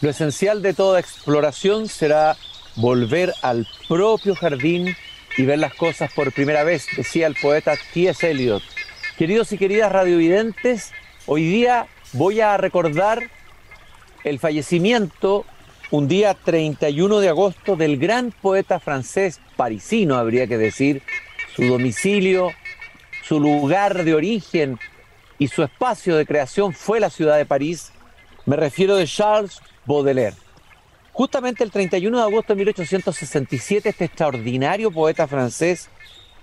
Lo esencial de toda exploración será volver al propio jardín y ver las cosas por primera vez, decía el poeta T.S. Eliot. Queridos y queridas radiovidentes, hoy día voy a recordar el fallecimiento un día 31 de agosto del gran poeta francés parisino, habría que decir, su domicilio, su lugar de origen y su espacio de creación fue la ciudad de París. Me refiero de Charles Baudelaire. Justamente el 31 de agosto de 1867, este extraordinario poeta francés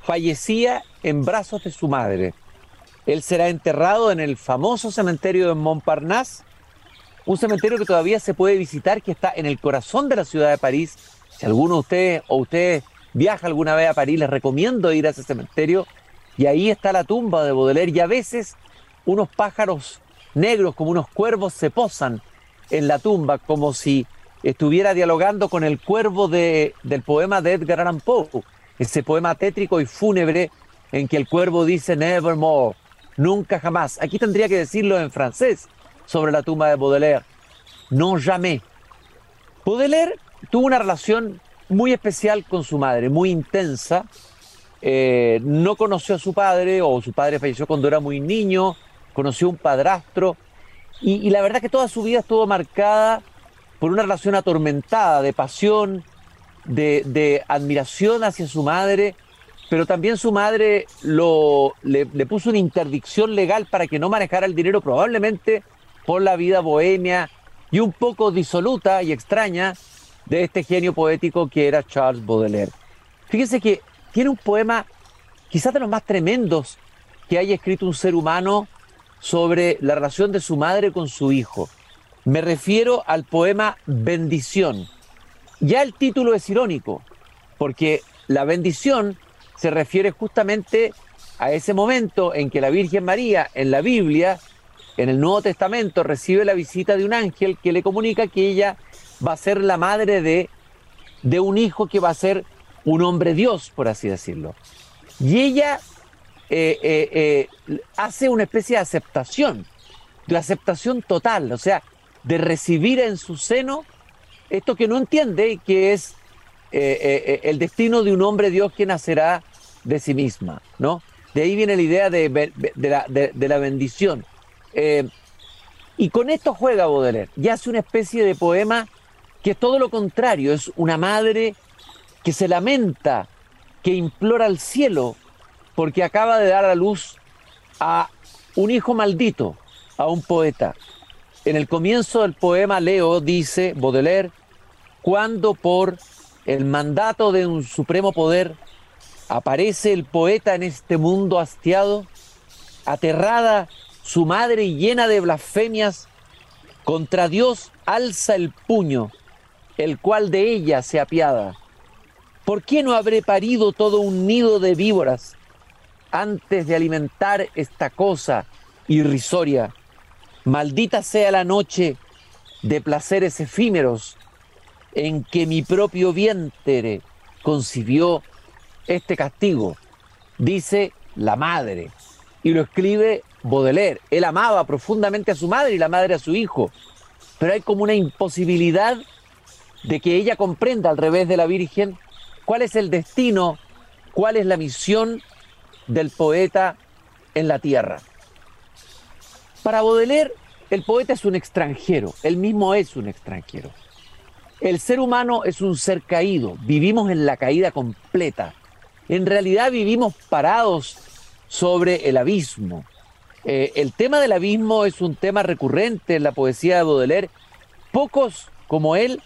fallecía en brazos de su madre. Él será enterrado en el famoso cementerio de Montparnasse, un cementerio que todavía se puede visitar, que está en el corazón de la ciudad de París. Si alguno de ustedes o ustedes viaja alguna vez a París, les recomiendo ir a ese cementerio. Y ahí está la tumba de Baudelaire. Y a veces unos pájaros negros, como unos cuervos, se posan en la tumba, como si estuviera dialogando con el cuervo de, del poema de Edgar Allan Poe, ese poema tétrico y fúnebre en que el cuervo dice nevermore, nunca jamás. Aquí tendría que decirlo en francés sobre la tumba de Baudelaire, no jamais. Baudelaire tuvo una relación muy especial con su madre, muy intensa. Eh, no conoció a su padre o su padre falleció cuando era muy niño, conoció un padrastro y, la verdad que toda su vida estuvo marcada por una relación atormentada de pasión, de, admiración hacia su madre, pero también su madre lo, le, puso una interdicción legal para que no manejara el dinero, probablemente por la vida bohemia y un poco disoluta y extraña de este genio poético que era Charles Baudelaire. Fíjense que tiene un poema quizás de los más tremendos que haya escrito un ser humano sobre la relación de su madre con su hijo. Me refiero al poema Bendición. Ya el título es irónico, porque la bendición se refiere justamente a ese momento en que la Virgen María en la Biblia, en el Nuevo Testamento, recibe la visita de un ángel que le comunica que ella va a ser la madre de, de un hijo que va a ser un hombre Dios, por así decirlo. Y ella eh, eh, eh, hace una especie de aceptación, de aceptación total, o sea, de recibir en su seno esto que no entiende, que es el destino de un hombre Dios que nacerá de sí misma, ¿no? De ahí viene la idea de, la, bendición. y con esto juega Baudelaire, y hace una especie de poema que es todo lo contrario, es una madre que se lamenta, que implora al cielo porque acaba de dar a luz a un hijo maldito, a un poeta. En el comienzo del poema Leo dice Baudelaire, cuando por el mandato de un supremo poder aparece el poeta en este mundo hastiado, aterrada su madre y llena de blasfemias, contra Dios alza el puño, el cual de ella se apiada. ¿Por qué no habré parido todo un nido de víboras antes de alimentar esta cosa irrisoria? Maldita sea la noche de placeres efímeros en que mi propio vientre concibió este castigo, dice la madre. Y lo escribe Baudelaire. Él amaba profundamente a su madre y la madre a su hijo. Pero hay como una imposibilidad de que ella comprenda al revés de la Virgen cuál es el destino, cuál es la misión del poeta en la tierra. Para Baudelaire, el poeta es un extranjero, él mismo es un extranjero. El ser humano es un ser caído, vivimos en la caída completa. En realidad vivimos parados sobre el abismo. Eh, el tema del abismo es un tema recurrente en la poesía de Baudelaire. Pocos como él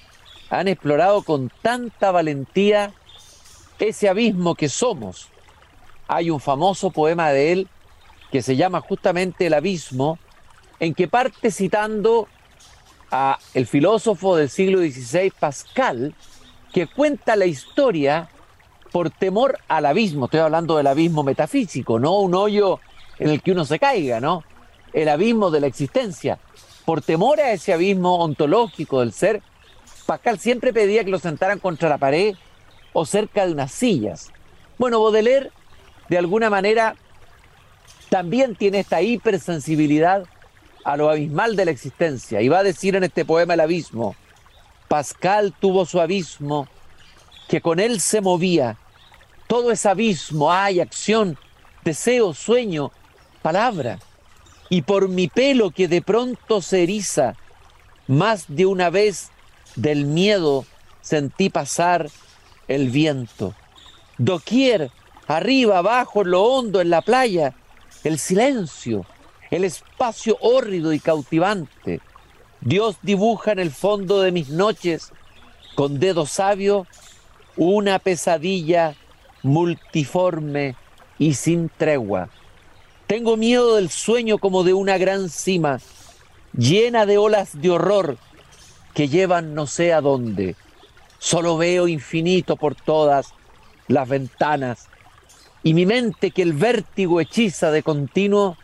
han explorado con tanta valentía ese abismo que somos. Hay un famoso poema de él que se llama justamente El abismo, en que parte citando a el filósofo del siglo XVI, Pascal, que cuenta la historia por temor al abismo. Estoy hablando del abismo metafísico, no un hoyo en el que uno se caiga, ¿no? El abismo de la existencia. Por temor a ese abismo ontológico del ser, Pascal siempre pedía que lo sentaran contra la pared o cerca de unas sillas. Bueno, Baudelaire, de alguna manera, también tiene esta hipersensibilidad a lo abismal de la existencia. Y va a decir en este poema El abismo, Pascal tuvo su abismo, que con él se movía. Todo ese abismo hay acción, deseo, sueño, palabra. Y por mi pelo que de pronto se eriza, más de una vez del miedo sentí pasar el viento. Doquier, arriba, abajo, en lo hondo, en la playa, el silencio, el espacio hórrido y cautivante. Dios dibuja en el fondo de mis noches, con dedo sabio, una pesadilla multiforme y sin tregua. Tengo miedo del sueño como de una gran cima, llena de olas de horror que llevan no sé a dónde. Solo veo infinito por todas las ventanas y mi mente que el vértigo hechiza de continuo,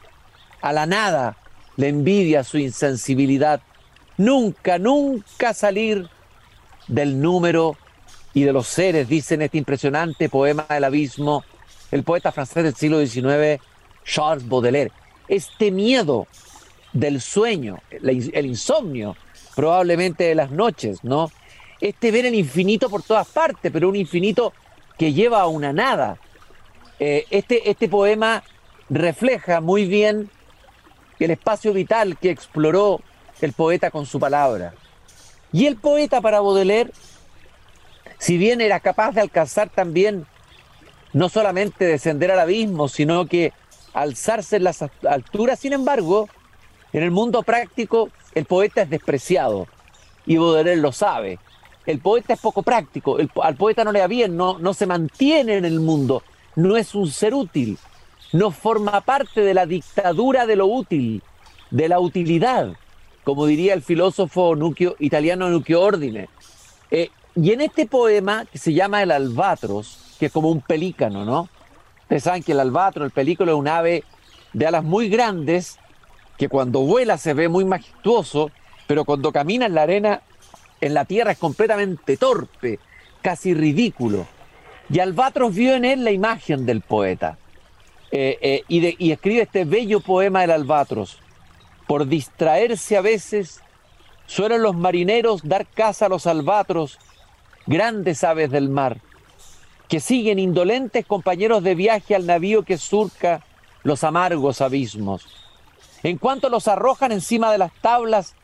a la nada le envidia su insensibilidad. Nunca, nunca salir del número y de los seres, dice en este impresionante poema del abismo el poeta francés del siglo XIX, Charles Baudelaire. Este miedo del sueño, el insomnio, probablemente de las noches, ¿no? Este ver el infinito por todas partes, pero un infinito que lleva a una nada. Eh, este, este poema refleja muy bien el espacio vital que exploró el poeta con su palabra. Y el poeta para Baudelaire, si bien era capaz de alcanzar también no solamente descender al abismo, sino que alzarse en las alturas, sin embargo, en el mundo práctico el poeta es despreciado y Baudelaire lo sabe. El poeta es poco práctico, al poeta no le va bien, no, no se mantiene en el mundo, no es un ser útil, no forma parte de la dictadura de lo útil, de la utilidad, como diría el filósofo italiano Nuccio Ordine. Eh, y en este poema, que se llama El albatros, que es como un pelícano, ¿no? Ustedes saben que el albatros, el pelícano, es un ave de alas muy grandes, que cuando vuela se ve muy majestuoso, pero cuando camina en la arena en la tierra es completamente torpe, casi ridículo. Y Albatros vio en él la imagen del poeta eh, eh, y, escribe este bello poema del Albatros. Por distraerse a veces, suelen los marineros dar caza a los albatros, grandes aves del mar, que siguen indolentes compañeros de viaje al navío que surca los amargos abismos. En cuanto los arrojan encima de las tablas,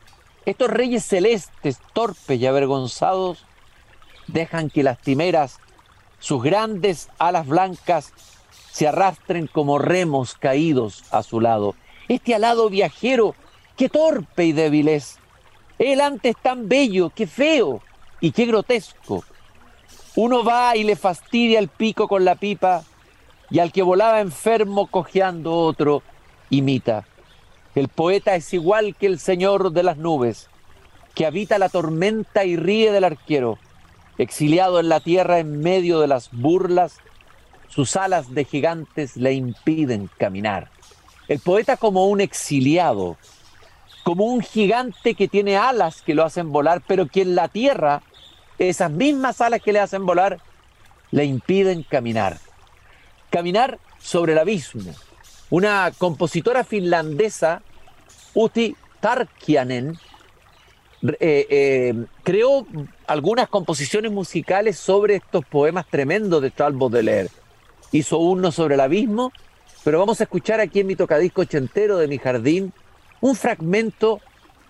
estos reyes celestes, torpes y avergonzados, dejan que las timeras, sus grandes alas blancas, se arrastren como remos caídos a su lado. Este alado viajero, qué torpe y débil es. Él antes tan bello, qué feo y qué grotesco. Uno va y le fastidia el pico con la pipa, y al que volaba enfermo cojeando otro, imita. El poeta es igual que el señor de las nubes, que habita la tormenta y ríe del arquero. Exiliado en la tierra en medio de las burlas, sus alas de gigantes le impiden caminar. El poeta como un exiliado, como un gigante que tiene alas que lo hacen volar, pero que en la tierra, esas mismas alas que le hacen volar, le impiden caminar. Caminar sobre el abismo, una compositora finlandesa, Uti Tarkianen, eh, eh, creó algunas composiciones musicales sobre estos poemas tremendos de Charles Baudelaire. Hizo uno sobre el abismo, pero vamos a escuchar aquí en mi tocadisco ochentero de mi jardín un fragmento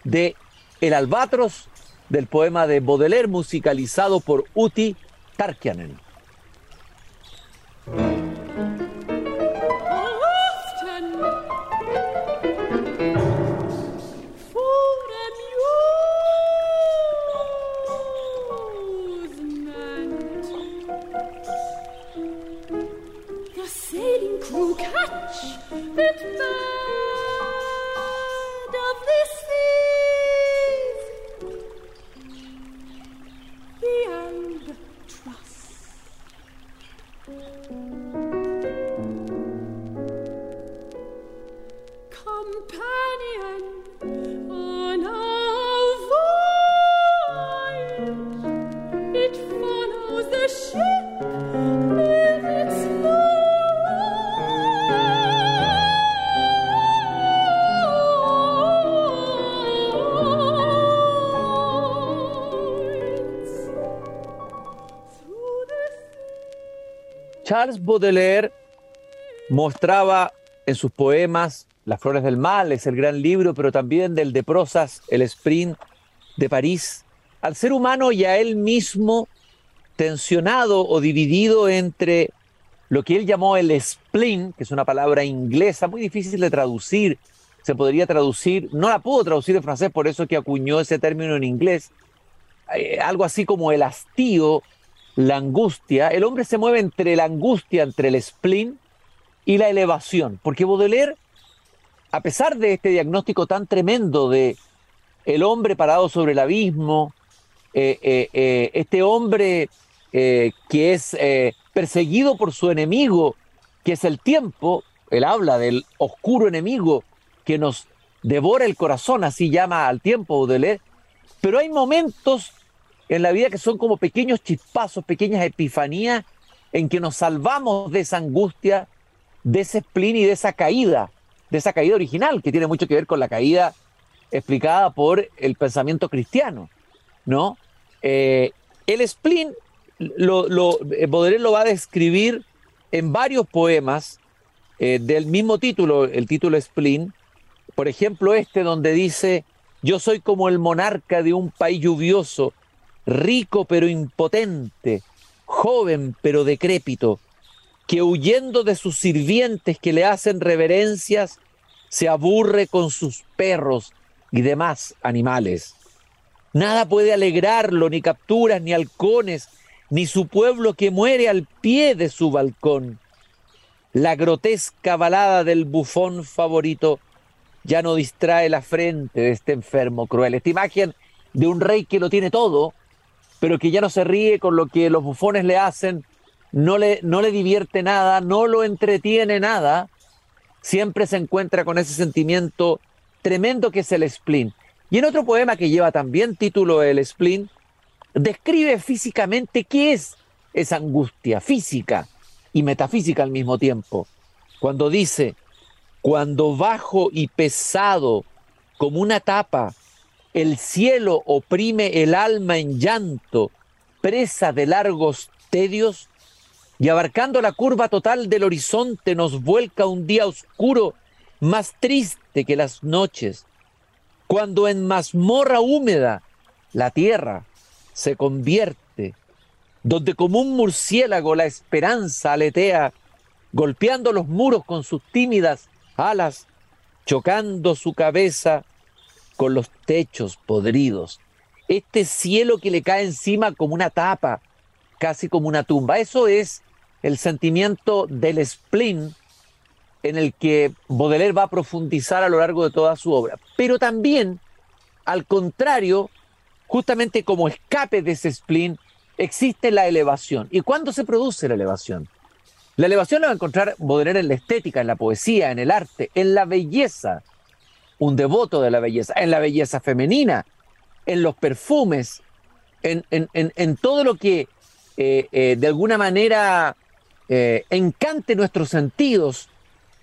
de El albatros del poema de Baudelaire musicalizado por Uti Tarkianen. It's thou Charles Baudelaire mostraba en sus poemas Las Flores del Mal, es el gran libro, pero también del de prosas, El Sprint de París, al ser humano y a él mismo tensionado o dividido entre lo que él llamó el spleen, que es una palabra inglesa muy difícil de traducir, se podría traducir, no la pudo traducir en francés, por eso que acuñó ese término en inglés, eh, algo así como el hastío, la angustia. El hombre se mueve entre la angustia, entre el spleen y la elevación, porque Baudelaire, a pesar de este diagnóstico tan tremendo de el hombre parado sobre el abismo, eh, eh, este hombre que es perseguido por su enemigo, que es el tiempo, él habla del oscuro enemigo que nos devora el corazón, así llama al tiempo Baudelaire, pero hay momentos en la vida que son como pequeños chispazos, pequeñas epifanías en que nos salvamos de esa angustia, de ese spleen y de esa caída, de esa caída original, que tiene mucho que ver con la caída explicada por el pensamiento cristiano, ¿no? Eh, el spleen, lo, lo, eh, Baudelaire lo va a describir en varios poemas eh, del mismo título, el título spleen, por ejemplo, este donde dice, yo soy como el monarca de un país lluvioso, rico pero impotente, joven pero decrépito, que huyendo de sus sirvientes que le hacen reverencias, se aburre con sus perros y demás animales. Nada puede alegrarlo, ni capturas, ni halcones, ni su pueblo que muere al pie de su balcón. La grotesca balada del bufón favorito ya no distrae la frente de este enfermo cruel. Esta imagen de un rey que lo tiene todo, pero que ya no se ríe con lo que los bufones le hacen, no le, no le divierte nada, no lo entretiene nada, siempre se encuentra con ese sentimiento tremendo que es el spleen. Y en otro poema que lleva también título El spleen, describe físicamente qué es esa angustia física y metafísica al mismo tiempo. Cuando dice, cuando bajo y pesado como una tapa, el cielo oprime el alma en llanto, presa de largos tedios, y abarcando la curva total del horizonte nos vuelca un día oscuro, más triste que las noches, cuando en mazmorra húmeda la tierra se convierte, donde como un murciélago la esperanza aletea, golpeando los muros con sus tímidas alas, chocando su cabeza con los techos podridos. Este cielo que le cae encima como una tapa, casi como una tumba. Eso es el sentimiento del spleen en el que Baudelaire va a profundizar a lo largo de toda su obra. Pero también, al contrario, justamente como escape de ese spleen, existe la elevación. ¿Y cuándo se produce la elevación? La elevación la va a encontrar Baudelaire en la estética, en la poesía, en el arte, en la belleza, un devoto de la belleza, en la belleza femenina, en los perfumes, en, en, todo lo que eh, eh, de alguna manera eh, encante nuestros sentidos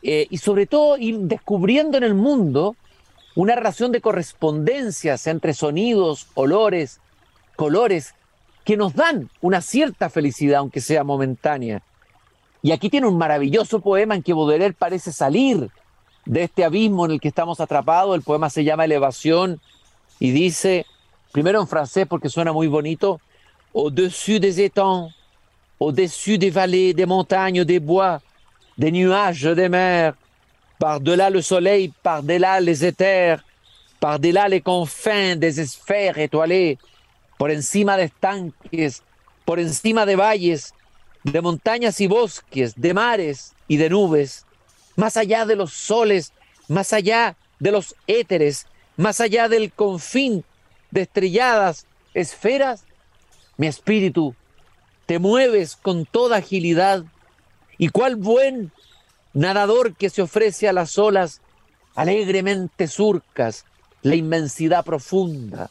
y sobre todo ir descubriendo en el mundo una relación de correspondencias entre sonidos, olores, colores, que nos dan una cierta felicidad, aunque sea momentánea. Y aquí tiene un maravilloso poema en que Baudelaire parece salir de este abismo en el que estamos atrapados. El poema se llama Elevación y dice, primero en francés porque suena muy bonito, au-dessus des étangs, au-dessus des vallées, des montagnes, des bois, des nuages, des mers, par-delà le soleil, par-delà les éthers, par-delà les confins des sphères étoilées, por encima de estanques, por encima de valles, de montañas y bosques, de mares y de nubes, más allá de los soles, más allá de los éteres, más allá del confín de estrelladas esferas, mi espíritu, te mueves con toda agilidad y cual buen nadador que se ofrece a las olas, alegremente surcas la inmensidad profunda,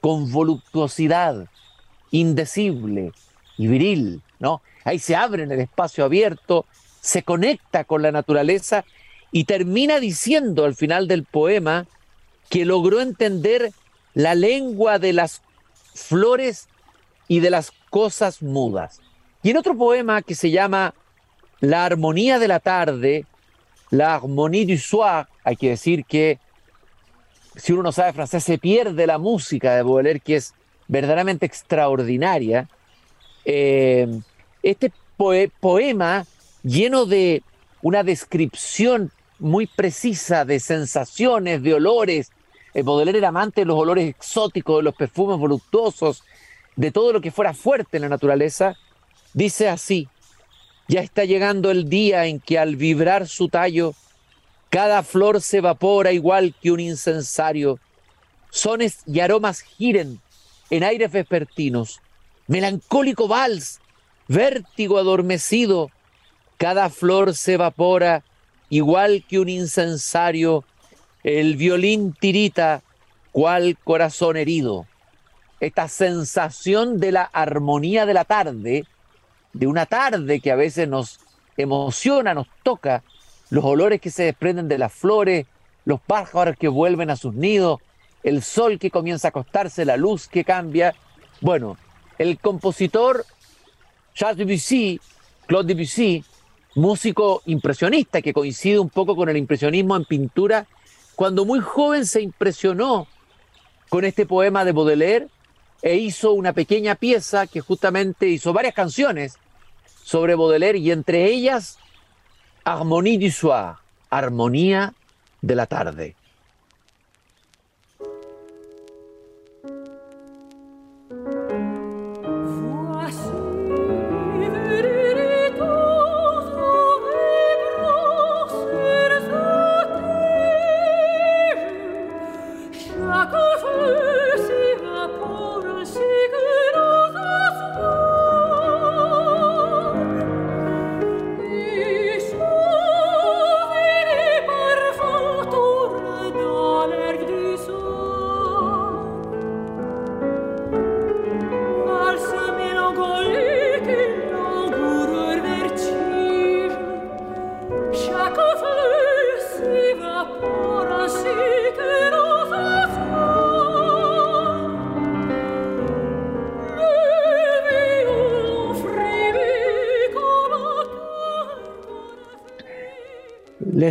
con voluptuosidad indecible y viril, ¿no? Ahí se abre en el espacio abierto, se conecta con la naturaleza y termina diciendo al final del poema que logró entender la lengua de las flores y de las cosas mudas. Y en otro poema que se llama la armonía de la tarde, la harmonie du soir, hay que decir que si uno no sabe francés se pierde la música de Baudelaire, que es verdaderamente extraordinaria. Eh, este poema lleno de una descripción muy precisa de sensaciones, de olores. El Baudelaire era amante de los olores exóticos, de los perfumes voluptuosos, de todo lo que fuera fuerte en la naturaleza. Dice así, ya está llegando el día en que al vibrar su tallo, cada flor se evapora igual que un incensario. Sones y aromas giren en aires vespertinos. Melancólico vals, vértigo adormecido, cada flor se evapora igual que un incensario, el violín tirita cual corazón herido. Esta sensación de la armonía de la tarde, de una tarde que a veces nos emociona, nos toca, los olores que se desprenden de las flores, los pájaros que vuelven a sus nidos, el sol que comienza a acostarse, la luz que cambia. Bueno, el compositor Charles Debussy, Claude Debussy, músico impresionista que coincide un poco con el impresionismo en pintura, cuando muy joven se impresionó con este poema de Baudelaire e hizo una pequeña pieza que justamente hizo varias canciones sobre Baudelaire y entre ellas Harmonie du soir, armonía de la tarde.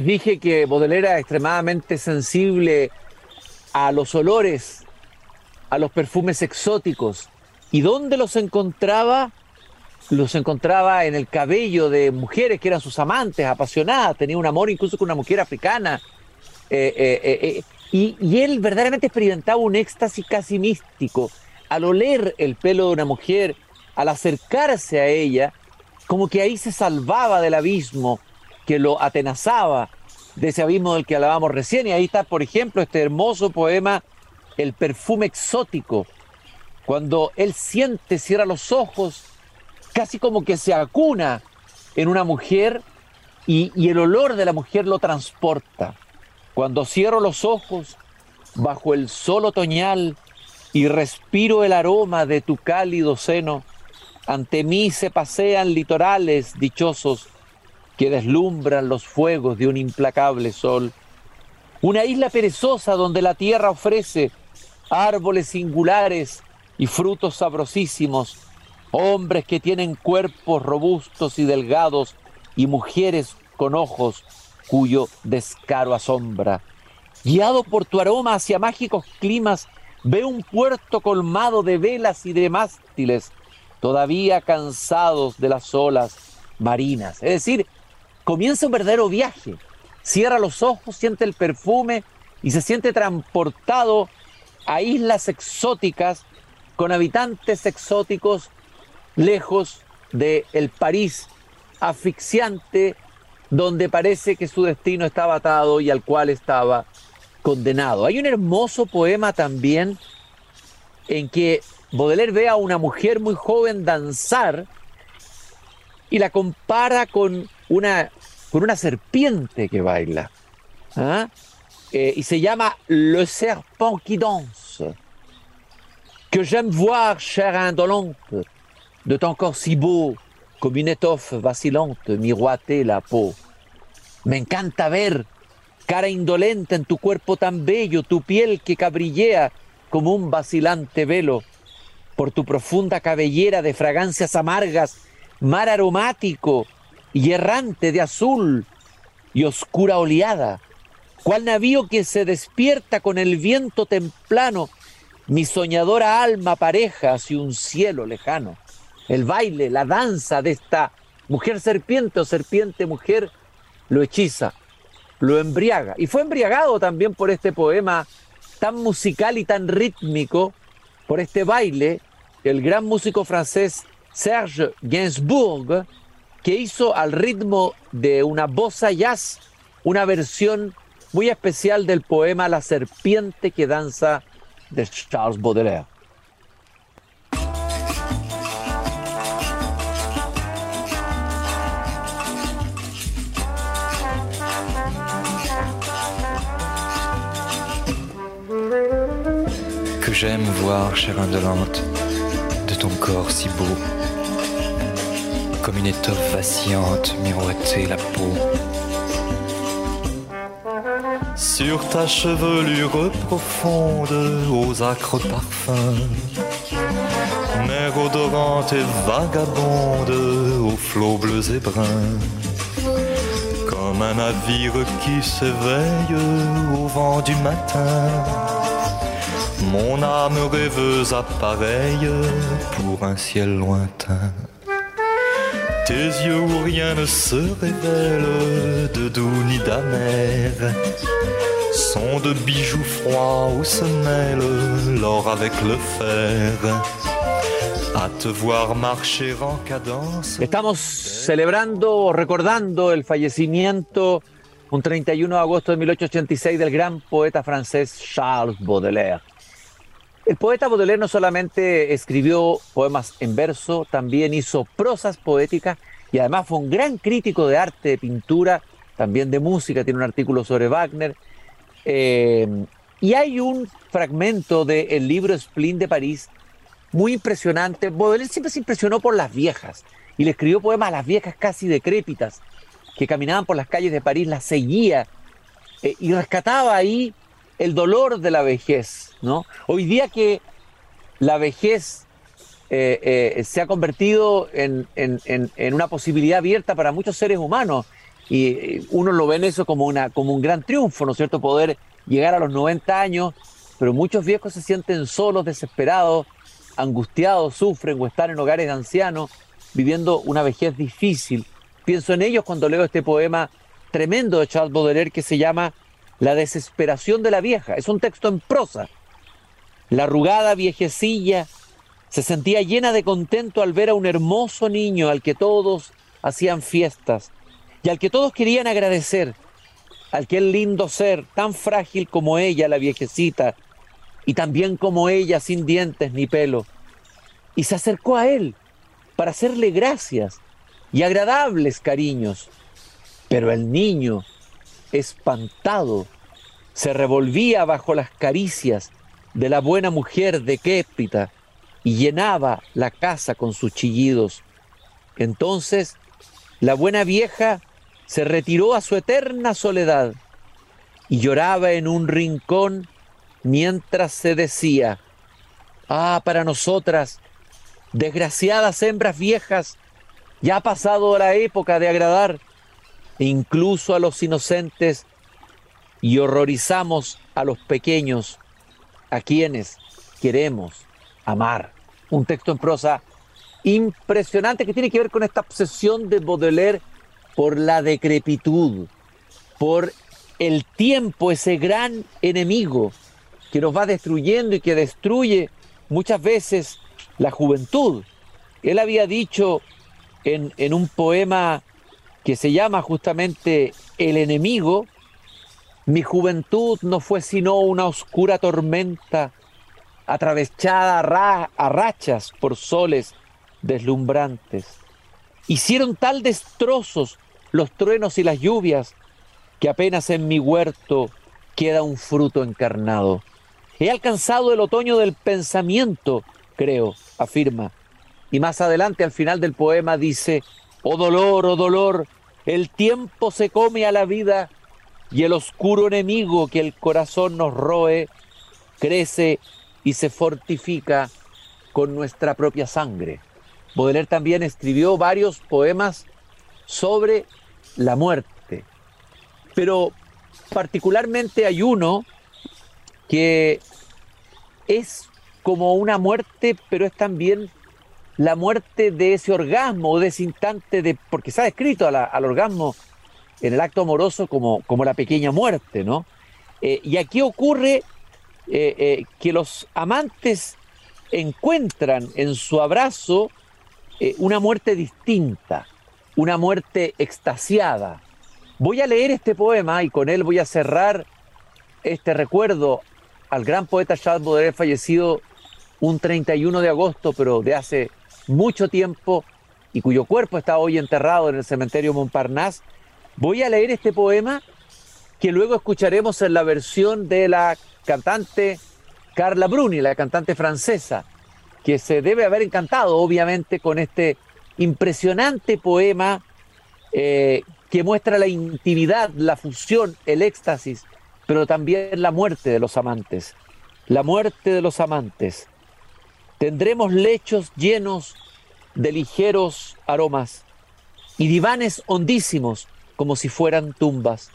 Les dije que Baudelaire era extremadamente sensible a los olores, a los perfumes exóticos. ¿Y dónde los encontraba? Los encontraba en el cabello de mujeres que eran sus amantes, apasionadas, tenía un amor incluso con una mujer africana. Eh, eh, eh, y, y él verdaderamente experimentaba un éxtasis casi místico al oler el pelo de una mujer, al acercarse a ella, como que ahí se salvaba del abismo, que lo atenazaba de ese abismo del que hablábamos recién. Y ahí está, por ejemplo, este hermoso poema, El perfume exótico, cuando él siente, cierra los ojos, casi como que se acuna en una mujer y, y el olor de la mujer lo transporta. Cuando cierro los ojos bajo el sol otoñal y respiro el aroma de tu cálido seno, ante mí se pasean litorales dichosos que deslumbran los fuegos de un implacable sol. Una isla perezosa donde la tierra ofrece árboles singulares y frutos sabrosísimos, hombres que tienen cuerpos robustos y delgados y mujeres con ojos cuyo descaro asombra. Guiado por tu aroma hacia mágicos climas, ve un puerto colmado de velas y de mástiles, todavía cansados de las olas marinas. Es decir, comienza un verdadero viaje. Cierra los ojos, siente el perfume y se siente transportado a islas exóticas con habitantes exóticos lejos del el París asfixiante donde parece que su destino estaba atado y al cual estaba condenado. Hay un hermoso poema también en que Baudelaire ve a una mujer muy joven danzar y la compara con una, con una serpiente que baila. ¿ah? Eh, y se llama Le serpent qui danse. Que j'aime voir, chère indolente, de ton corps si beau, comme une étoffe vacillante, miroiter la peau. Me encanta ver, cara indolente en tu cuerpo tan bello, tu piel que cabrillea como un vacilante velo, por tu profunda cabellera de fragancias amargas, mar aromático, y errante de azul y oscura oleada, cual navío que se despierta con el viento templano, mi soñadora alma pareja hacia un cielo lejano. El baile, la danza de esta mujer serpiente o serpiente mujer lo hechiza, lo embriaga. Y fue embriagado también por este poema tan musical y tan rítmico, por este baile, el gran músico francés Serge Gainsbourg, que hizo al ritmo de una bossa jazz una versión muy especial del poema La serpiente que danza de Charles Baudelaire. Que j'aime voir, chère indolente, de ton corps si beau, comme une étoffe vacillante miroiter la peau sur ta chevelure profonde aux acres parfums, mer odorante et vagabonde aux flots bleus et bruns, comme un navire qui s'éveille au vent du matin. Mon âme rêveuse appareille pour un ciel lointain. Tes yeux où rien ne se révèle de doux ni d'amer sont de bijoux froids où se mêle l'or avec le fer. A te voir marcher en cadence. Estamos celebrando, recordando el fallecimiento un 31 de agosto de 1886 del gran poeta francés Charles Baudelaire. El poeta Baudelaire no solamente escribió poemas en verso, también hizo prosas poéticas y además fue un gran crítico de arte, de pintura, también de música, tiene un artículo sobre Wagner. Eh, y hay un fragmento del libro Splin de París muy impresionante. Baudelaire siempre se impresionó por las viejas y le escribió poemas a las viejas casi decrépitas que caminaban por las calles de París, las seguía eh, y rescataba ahí el dolor de la vejez, ¿no? Hoy día que la vejez eh, eh, se ha convertido en, una posibilidad abierta para muchos seres humanos y eh, uno lo ve en eso como, una, como un gran triunfo, ¿no es cierto? Poder llegar a los 90 años, pero muchos viejos se sienten solos, desesperados, angustiados, sufren o están en hogares de ancianos viviendo una vejez difícil. Pienso en ellos cuando leo este poema tremendo de Charles Baudelaire que se llama la desesperación de la vieja. Es un texto en prosa. La arrugada viejecilla se sentía llena de contento al ver a un hermoso niño al que todos hacían fiestas y al que todos querían agradecer, aquel lindo ser tan frágil como ella, la viejecita, y también como ella, sin dientes ni pelo. Y se acercó a él para hacerle gracias y agradables cariños. Pero el niño espantado, se revolvía bajo las caricias de la buena mujer de y llenaba la casa con sus chillidos. Entonces la buena vieja se retiró a su eterna soledad y lloraba en un rincón mientras se decía, ah, para nosotras, desgraciadas hembras viejas, ya ha pasado la época de agradar incluso a los inocentes, y horrorizamos a los pequeños, a quienes queremos amar. Un texto en prosa impresionante que tiene que ver con esta obsesión de Baudelaire por la decrepitud, por el tiempo, ese gran enemigo que nos va destruyendo y que destruye muchas veces la juventud. Él había dicho en, en un poema que se llama justamente El enemigo, mi juventud no fue sino una oscura tormenta atravesada a, rachas por soles deslumbrantes. Hicieron tal destrozos los truenos y las lluvias que apenas en mi huerto queda un fruto encarnado. He alcanzado el otoño del pensamiento, creo, afirma. Y más adelante al final del poema dice, Oh dolor, oh dolor, el tiempo se come a la vida y el oscuro enemigo que el corazón nos roe crece y se fortifica con nuestra propia sangre. Baudelaire también escribió varios poemas sobre la muerte. Pero particularmente hay uno que es como una muerte, pero es también la muerte de ese orgasmo, de ese instante de, porque se ha descrito al orgasmo en el acto amoroso como, como la pequeña muerte, ¿no? Eh, y aquí ocurre eh, eh, que los amantes encuentran en su abrazo una muerte distinta, una muerte extasiada. Voy a leer este poema y con él voy a cerrar este recuerdo al gran poeta Charles Baudelaire fallecido un 31 de agosto, pero de hace mucho tiempo y cuyo cuerpo está hoy enterrado en el cementerio Montparnasse. Voy a leer este poema que luego escucharemos en la versión de la cantante Carla Bruni, la cantante francesa, que se debe haber encantado obviamente con este impresionante poema eh, que muestra la intimidad, la fusión, el éxtasis, pero también la muerte de los amantes. La muerte de los amantes. Tendremos lechos llenos de ligeros aromas y divanes hondísimos como si fueran tumbas,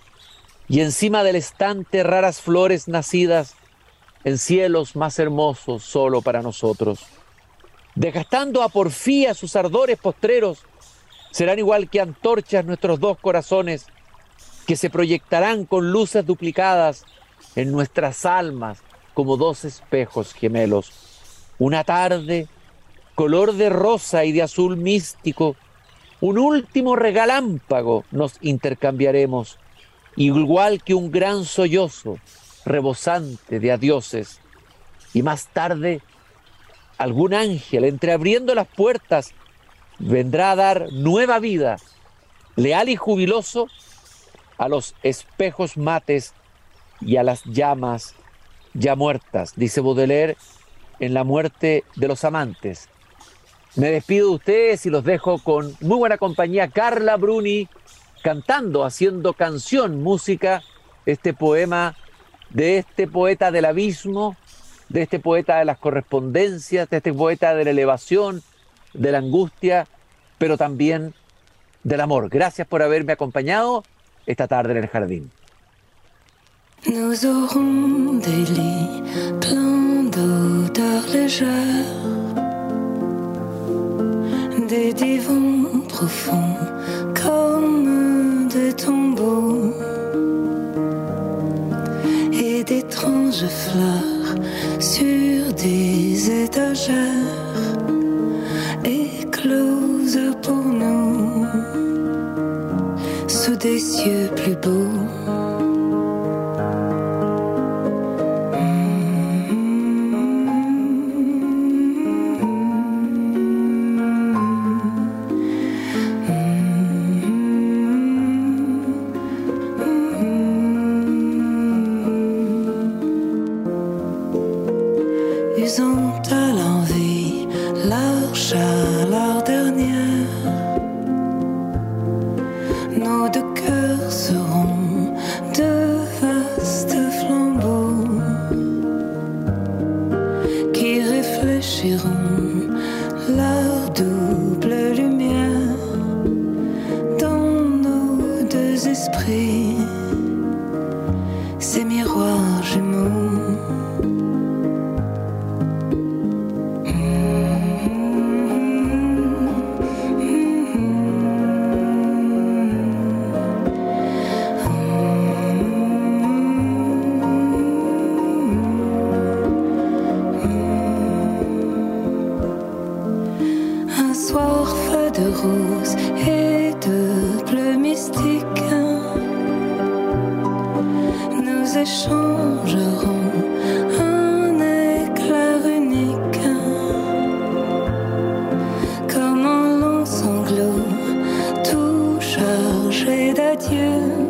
y encima del estante raras flores nacidas en cielos más hermosos solo para nosotros. Desgastando a porfía sus ardores postreros, serán igual que antorchas nuestros dos corazones, que se proyectarán con luces duplicadas en nuestras almas como dos espejos gemelos una tarde, color de rosa y de azul místico, un último regalámpago nos intercambiaremos, igual que un gran sollozo rebosante de adioses. Y más tarde, algún ángel, entreabriendo las puertas, vendrá a dar nueva vida, leal y jubiloso, a los espejos mates y a las llamas ya muertas, dice Baudelaire en la muerte de los amantes. Me despido de ustedes y los dejo con muy buena compañía. Carla Bruni cantando, haciendo canción, música, este poema de este poeta del abismo, de este poeta de las correspondencias, de este poeta de la elevación, de la angustia, pero también del amor. Gracias por haberme acompañado esta tarde en el jardín. Divans profonds comme des tombeaux et d'étranges fleurs sur des étagères écloses pour nous sous des cieux plus beaux. usant à l'envie leur chaleur Échangeront un éclair unique. Comme un long sanglot, tout chargé d'adieu.